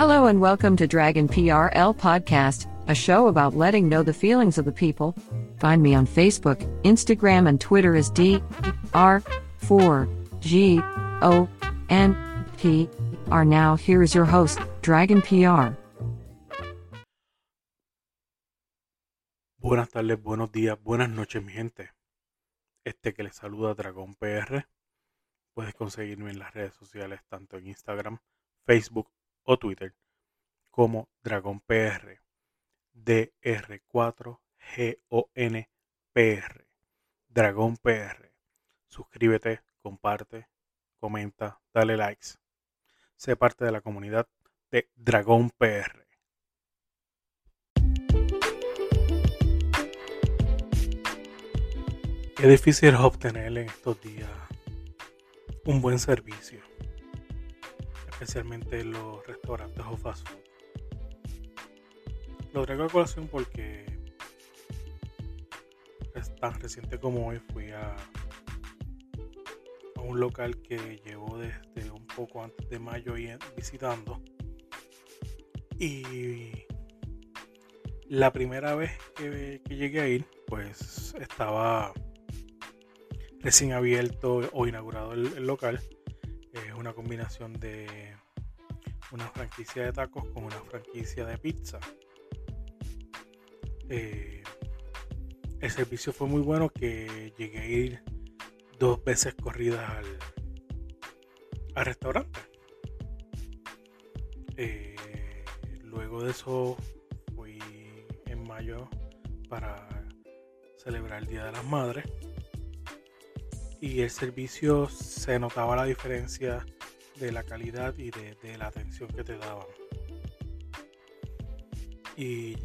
Hello and welcome to Dragon PRL Podcast, a show about letting know the feelings of the people. Find me on Facebook, Instagram, and Twitter as D R 4 G O N P R. Now, here is your host, Dragon PR. Buenas tardes, buenos días, buenas noches, mi gente. Este que les saluda Dragón PR. Puedes conseguirme en las redes sociales, tanto en Instagram, Facebook o Twitter, como Dragón PR. DR4GONPR. Dragón PR. Suscríbete, comparte, comenta, dale likes. Sé parte de la comunidad de Dragón PR. Qué difícil es obtener en estos días un buen servicio, especialmente en los restaurantes o fast food. Lo traigo a colación porque es tan reciente como hoy fui a, un local que llevo desde un poco antes de mayo y visitando. Y la primera vez que llegué a ir, pues estaba recién abierto o inaugurado el, local. Una combinación de una franquicia de tacos con una franquicia de pizza. Eh, el servicio fue muy bueno que llegué a ir dos veces corridas al, al restaurante. Eh, luego de eso fui en mayo para celebrar el Día de las Madres y el servicio se notaba la diferencia de la calidad y de, la atención que te daban. Y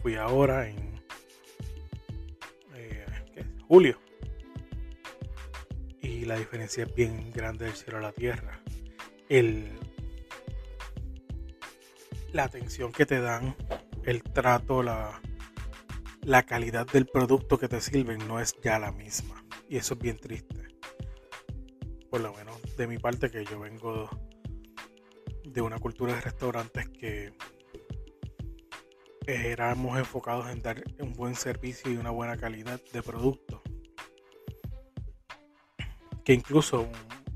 fui ahora en eh, julio. Y la diferencia es bien grande del cielo a la tierra. El, la atención que te dan, el trato, la, la calidad del producto que te sirven no es ya la misma. Y eso es bien triste. Por lo menos de mi parte que yo vengo de una cultura de restaurantes que éramos enfocados en dar un buen servicio y una buena calidad de producto. Que incluso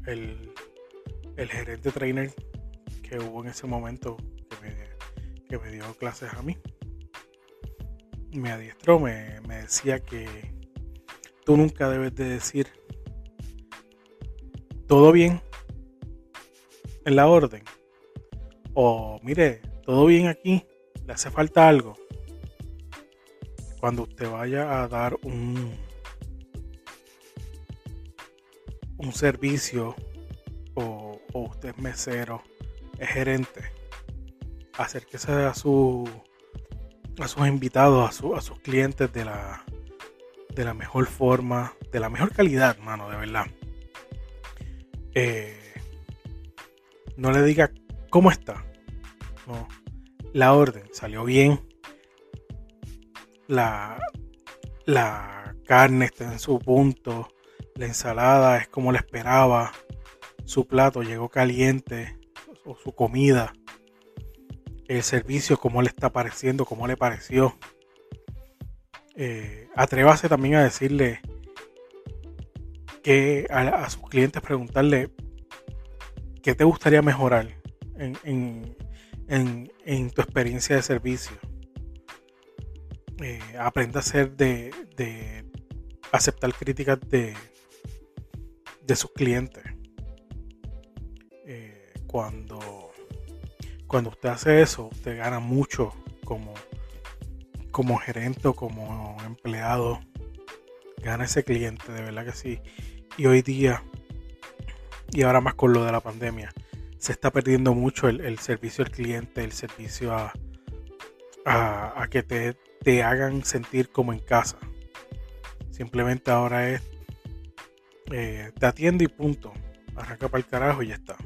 el, el gerente trainer que hubo en ese momento que me, que me dio clases a mí, me adiestró, me, me decía que tú nunca debes de decir todo bien en la orden. O mire, todo bien aquí, le hace falta algo. Cuando usted vaya a dar un, un servicio o, usted es mesero, es gerente, acérquese a su a sus invitados, a, a sus clientes de la de la mejor forma, de la mejor calidad, mano, de verdad. Eh, no le diga cómo está. No. La orden salió bien. La, la carne está en su punto. La ensalada es como la esperaba. Su plato llegó caliente. O su comida. El servicio, cómo le está pareciendo, cómo le pareció. Eh, atrévase también a decirle que a, sus clientes preguntarle qué te gustaría mejorar en, tu experiencia de servicio. Eh, aprenda a ser de, aceptar críticas de, de sus clientes. Eh, cuando, cuando usted hace eso, usted gana mucho como como gerente o como empleado, gana ese cliente, de verdad que sí. Y hoy día, y ahora más con lo de la pandemia, se está perdiendo mucho el, servicio al cliente, el servicio a, a, que te, te, hagan sentir como en casa. Simplemente ahora es, eh, te atiende y punto. Arranca para el carajo y ya está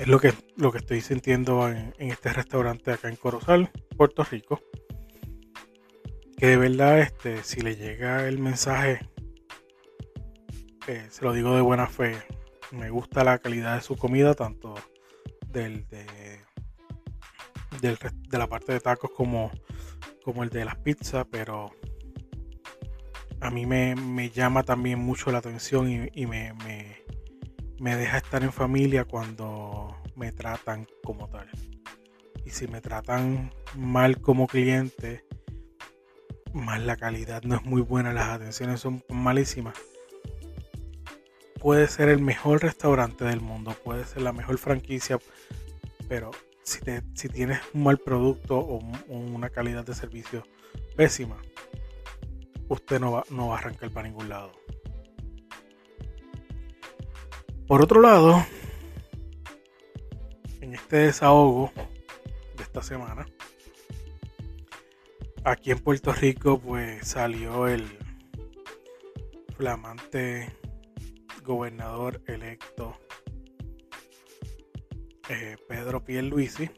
es lo que, lo que estoy sintiendo en, este restaurante acá en Corozal, Puerto Rico. Que de verdad, este, si le llega el mensaje, eh, se lo digo de buena fe. Me gusta la calidad de su comida, tanto del, de, de la parte de tacos como, como el de las pizzas, pero a mí me, llama también mucho la atención y, me, me, deja estar en familia cuando me tratan como tal. Y si me tratan mal como cliente, más la calidad no es muy buena, las atenciones son malísimas. Puede ser el mejor restaurante del mundo, puede ser la mejor franquicia, pero si, si tienes un mal producto o una calidad de servicio pésima, usted no va, no va a arrancar para ningún lado. Por otro lado, en este desahogo de esta semana, aquí en Puerto Rico pues salió el flamante gobernador electo eh, Pedro Pierluisi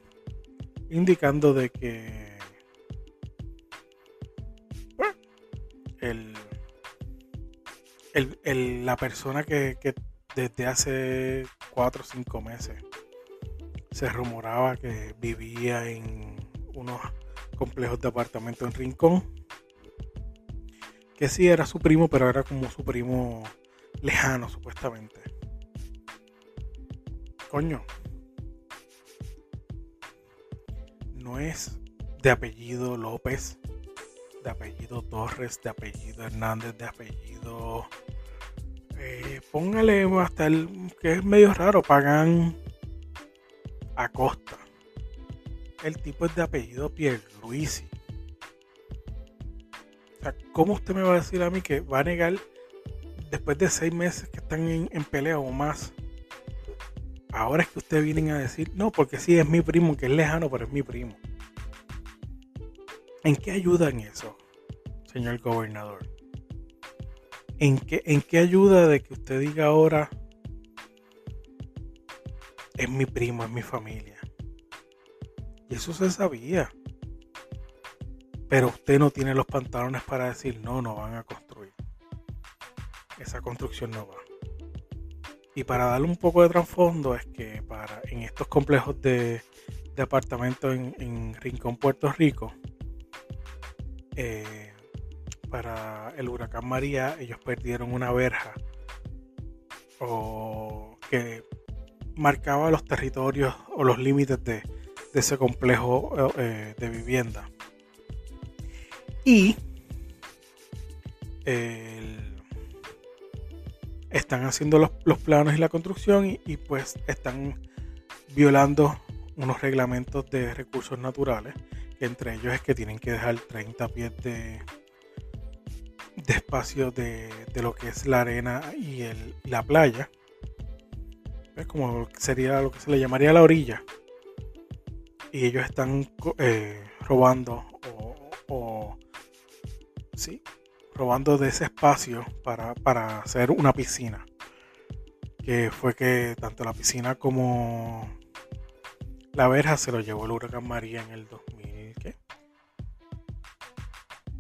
indicando de que el, la persona que, desde hace 4 o 5 meses se rumoraba que vivía en unos complejos de apartamento en Rincón. Que sí era su primo, pero era como su primo lejano, supuestamente. Coño. No es de apellido López de apellido Torres, de apellido Hernández, de apellido... Eh, póngale hasta el que es medio raro, pagan Acosta. El tipo es de apellido Pierluisi. O sea, ¿cómo usted me va a decir a mí que va a negar después de seis meses que están en, en pelea o más? Ahora es que ustedes vienen a decir, no, porque sí es mi primo, que es lejano, pero es mi primo. ¿En qué ayuda en eso, señor gobernador? ¿En qué, ¿En qué ayuda de que usted diga ahora es mi primo, es mi familia? Y eso se sabía. Pero usted no tiene los pantalones para decir no, no van a construir. Esa construcción no va. Y para darle un poco de trasfondo es que para en estos complejos de, apartamentos en Rincón, Puerto Rico, eh, para el huracán María ellos perdieron una verja o que marcaba los territorios o los límites de, ese complejo eh, de vivienda. Y están haciendo los, planos y la construcción y, y, pues están violando unos reglamentos de recursos naturales entre ellos es que tienen que dejar 30 pies de, de espacio de, lo que es la arena y la playa. Es como sería lo que se le llamaría la orilla. Y ellos están eh, robando o, sí, robando de ese espacio para, para hacer una piscina. Que fue que tanto la piscina como la verja se lo llevó el huracán María en el 2000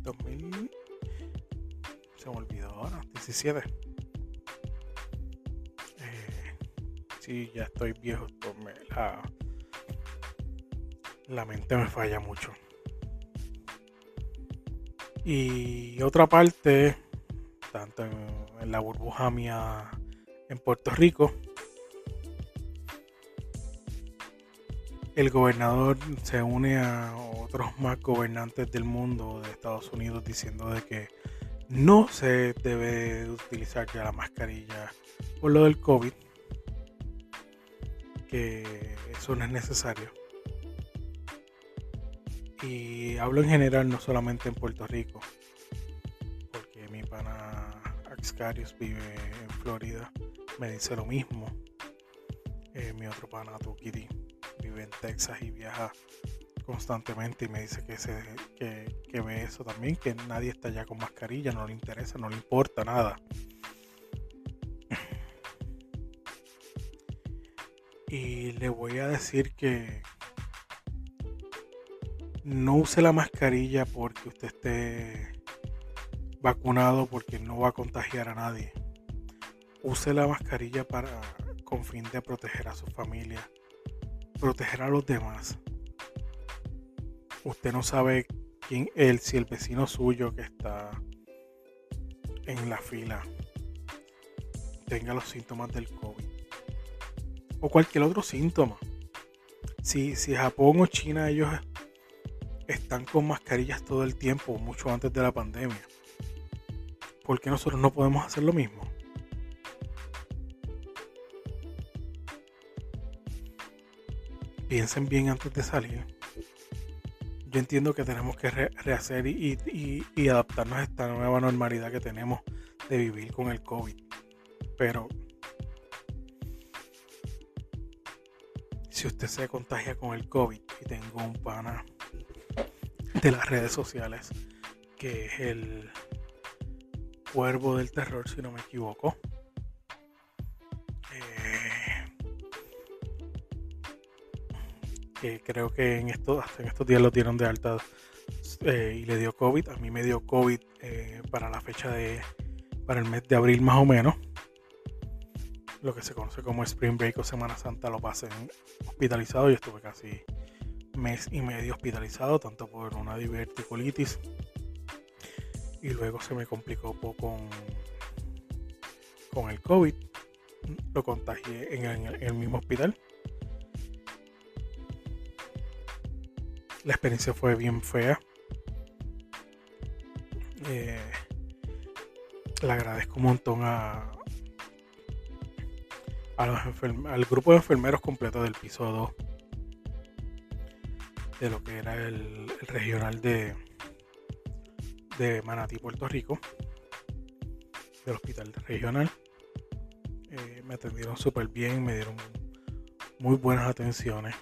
2000. Se me olvidó ahora, 17. Eh, sí, ya estoy viejo. la, la mente me falla mucho. Y otra parte, tanto en la burbuja mía en Puerto Rico, el gobernador se une a otros más gobernantes del mundo de Estados Unidos diciendo de que no se debe utilizar ya la mascarilla por lo del COVID, que eso no es necesario. Y hablo en general, no solamente en Puerto Rico, porque mi pana Axcarius vive en Florida, me dice lo mismo. Eh, mi otro pana Tukiri vive en Texas y viaja constantemente y me dice que, se, que, ve eso también, que nadie está ya con mascarilla, no le interesa, no le importa nada. Y le voy a decir que no use la mascarilla porque usted esté vacunado porque no va a contagiar a nadie. Use la mascarilla para con fin de proteger a su familia proteger a los demás. Usted no sabe quién él, si el vecino suyo que está en la fila tenga los síntomas del COVID o cualquier otro síntoma. Si, si Japón o China ellos están con mascarillas todo el tiempo, mucho antes de la pandemia, ¿por qué nosotros no podemos hacer lo mismo? Piensen bien antes de salir. Yo entiendo que tenemos que rehacer y, y adaptarnos a esta nueva normalidad que tenemos de vivir con el COVID. Pero si usted se contagia con el COVID y tengo un pana de las redes sociales que es el cuervo del terror, si no me equivoco. Creo que en estos, en estos días lo dieron de alta eh, y le dio COVID. A mí me dio COVID eh, para la fecha de, para el mes de abril más o menos. Lo que se conoce como Spring Break o Semana Santa lo pasé hospitalizado. y estuve casi mes y medio hospitalizado, tanto por una diverticulitis y luego se me complicó poco con, con el COVID. Lo contagié en el, mismo hospital. La experiencia fue bien fea. Eh, le agradezco un montón a, al grupo de enfermeros completo del piso 2 de lo que era el regional de, de Manatí, Puerto Rico, del hospital regional. Eh, me atendieron súper bien, me dieron muy buenas atenciones,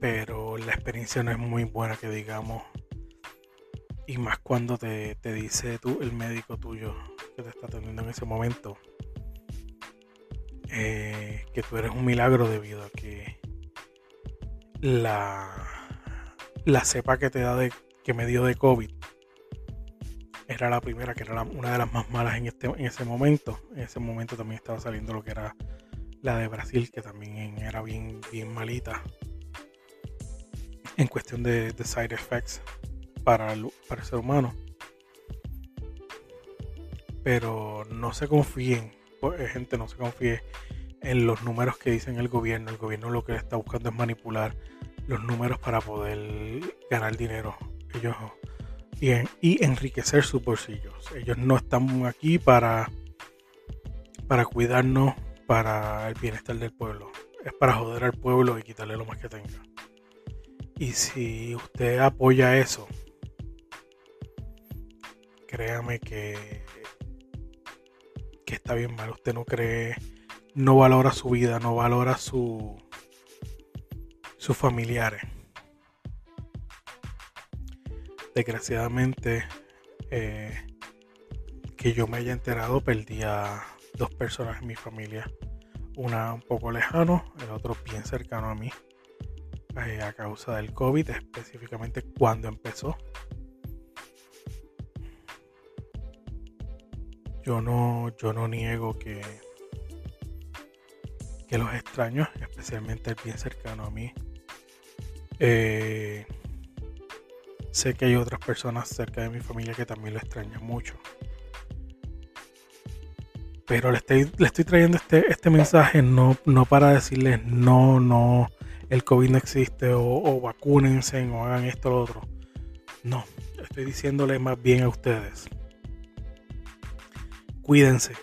pero la experiencia no es muy buena que digamos, y más cuando te, dice tú, el médico tuyo que te está atendiendo en ese momento, eh, que tú eres un milagro debido a que la, la cepa que te da de que me dio de COVID era la primera, que era una de las más malas en, este, en ese momento. En ese momento también estaba saliendo lo que era la de Brasil, que también era bien, bien malita en cuestión de, side effects para el, ser humano. Pero no se confíen, pues, gente, no se confíe en los números que dicen el gobierno. El gobierno lo que está buscando es manipular los números para poder ganar dinero ellos y, enriquecer sus bolsillos. Ellos no están aquí para cuidarnos para el bienestar del pueblo. Es para joder al pueblo y quitarle lo más que tenga. Y si usted apoya eso, créame que, que está bien mal. Usted no cree, no valora su vida, no valora su, sus familiares. Desgraciadamente eh, que yo me haya enterado perdí a dos personas en mi familia. Una un poco lejano el otro bien cercano a mí eh, a causa del COVID específicamente cuando empezó yo no yo no niego que que los extraños especialmente el bien cercano a mí eh, sé que hay otras personas cerca de mi familia que también lo extrañan mucho. Pero le estoy, le estoy trayendo este, este mensaje no, no para decirles no, no, el COVID no existe o, vacúnense o hagan esto o lo otro. No, estoy diciéndole más bien a ustedes. Cuídense.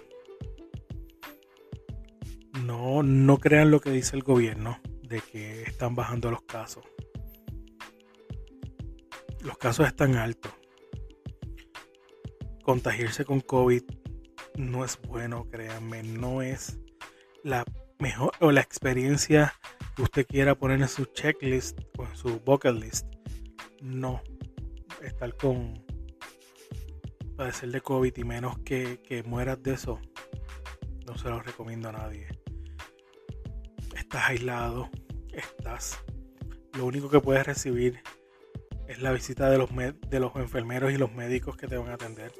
No, no crean lo que dice el gobierno de que están bajando los casos los casos están altos. Contagiarse con COVID no es bueno, créanme, no es la mejor o la experiencia usted quiera poner en su checklist o en su bucket list. No, estar con padecer de COVID y menos que, que mueras de eso, no se lo recomiendo a nadie. Estás aislado, estás. Lo único que puedes recibir es la visita de los, de los enfermeros y los médicos que te van a atender.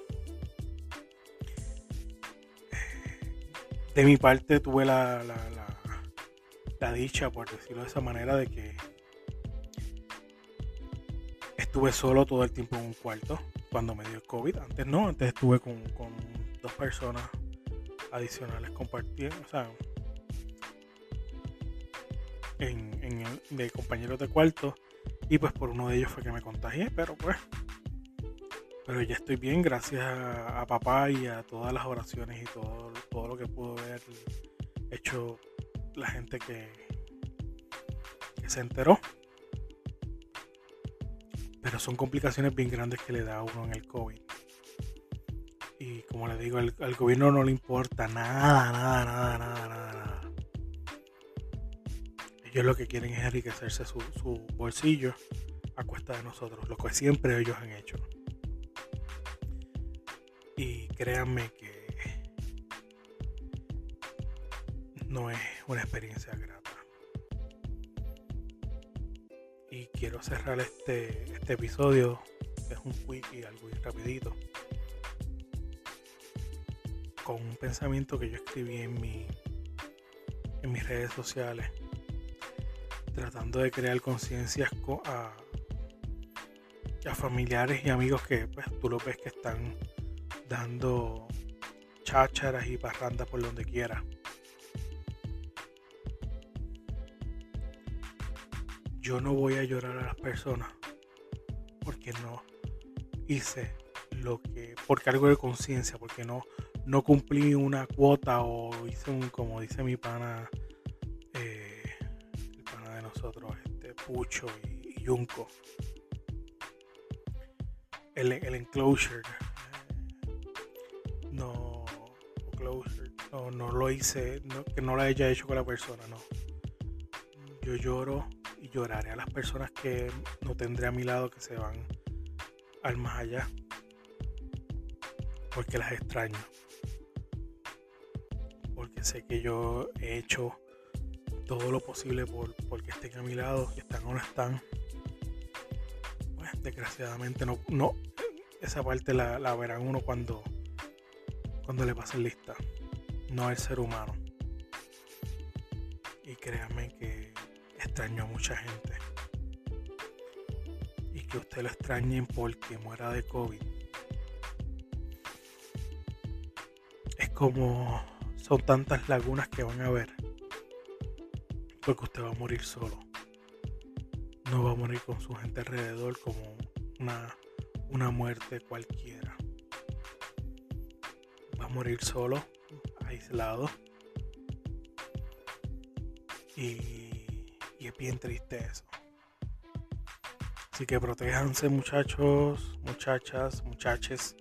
De mi parte tuve la, la dicha, por decirlo de esa manera, de que estuve solo todo el tiempo en un cuarto cuando me dio el COVID. Antes no, antes estuve con, dos personas adicionales compartiendo, o sea, en, de compañeros de cuarto. Y pues por uno de ellos fue que me contagié, pero pues. Pero ya estoy bien, gracias a, papá y a todas las oraciones y todo, todo lo que pudo haber hecho la gente que, se enteró. Pero son complicaciones bien grandes que le da a uno en el COVID. Y como le digo, al, gobierno no le importa nada, nada, nada, nada, nada, nada. Ellos lo que quieren es enriquecerse su, su bolsillo a cuesta de nosotros, lo que siempre ellos han hecho. Y créanme que no es una experiencia grata. Y quiero cerrar este, este episodio, que es un quickie, algo rapidito, con un pensamiento que yo escribí en, mi, en mis redes sociales, tratando de crear conciencias a, a familiares y amigos que pues, tú lo ves que están dando chácharas y parrandas por donde quiera. Yo no voy a llorar a las personas porque no hice lo que, porque algo de conciencia, porque no, no cumplí una cuota o hice un, como dice mi pana, eh, el pana de nosotros, este Pucho y, Yunco, el, el enclosure, no, closure, no, no lo hice, que no lo haya hecho con la persona, no. Yo lloro lloraré a las personas que no tendré a mi lado que se van al más allá. Porque las extraño. Porque sé que yo he hecho todo lo posible por porque estén a mi lado, que están o no están. Pues desgraciadamente no, no esa parte la, la verán uno cuando, cuando le pasen lista. No el ser humano. Y créanme extraño a mucha gente. Y que usted lo extrañen porque muera de COVID. Es como son tantas lagunas que van a ver. Porque usted va a morir solo. No va a morir con su gente alrededor como una, una muerte cualquiera. Va a morir solo, aislado. Y bien triste eso. Así que protéjanse muchachos, muchachas, muchaches.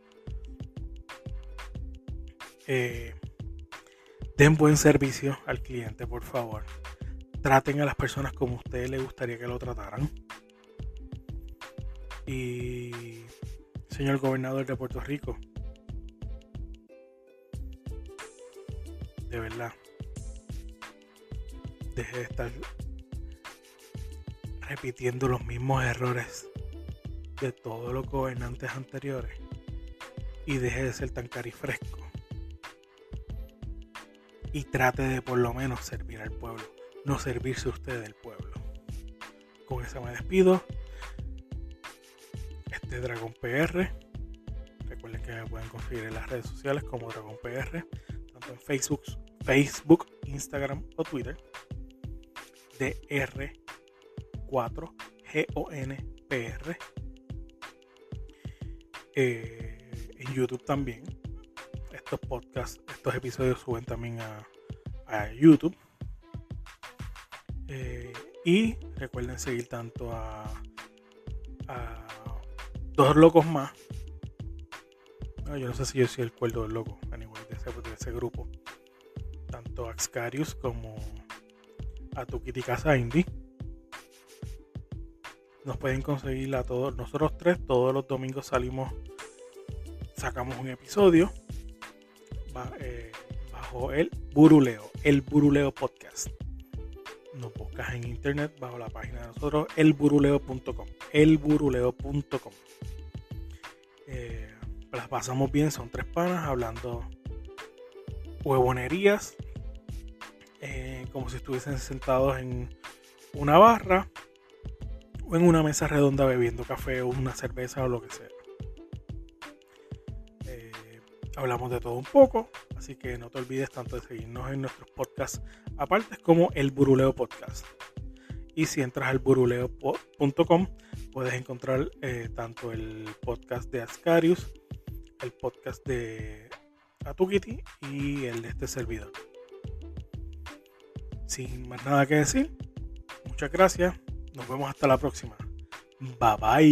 Eh, den buen servicio al cliente, por favor. Traten a las personas como a ustedes les gustaría que lo trataran. Y señor gobernador de Puerto Rico, de verdad, deje de estar repitiendo los mismos errores de todos los gobernantes anteriores y deje de ser tan carifresco y trate de por lo menos servir al pueblo, no servirse usted del pueblo. Con eso me despido. Este Dragon PR. Recuerden que me pueden conseguir en las redes sociales como Dragon PR, tanto en Facebook, Facebook, Instagram o Twitter. DR 4 G-O-N-P-R. Eh, en YouTube también. Estos podcasts, estos episodios suben también a, YouTube. Eh, y recuerden seguir tanto a, Dos Locos Más. yo no sé si yo soy el cuerdo del loco, anyway, de ese, de ese grupo. Tanto a Axcarius como a Tukiti Casa Indie nos pueden conseguir a todos, nosotros tres, todos los domingos salimos, sacamos un episodio eh, bajo el Buruleo, el Buruleo Podcast. Nos buscas en internet bajo la página de nosotros, elburuleo.com, elburuleo.com. Eh, las pasamos bien, son tres panas hablando huevonerías, eh, como si estuviesen sentados en una barra en una mesa redonda bebiendo café o una cerveza o lo que sea. Eh, hablamos de todo un poco, así que no te olvides tanto de seguirnos en nuestros podcasts aparte como el Buruleo Podcast. Y si entras al buruleo.com puedes encontrar eh, tanto el podcast de Ascarius, el podcast de Atukiti y el de este servidor. Sin más nada que decir, muchas gracias. Nos vemos hasta la próxima. Bye bye.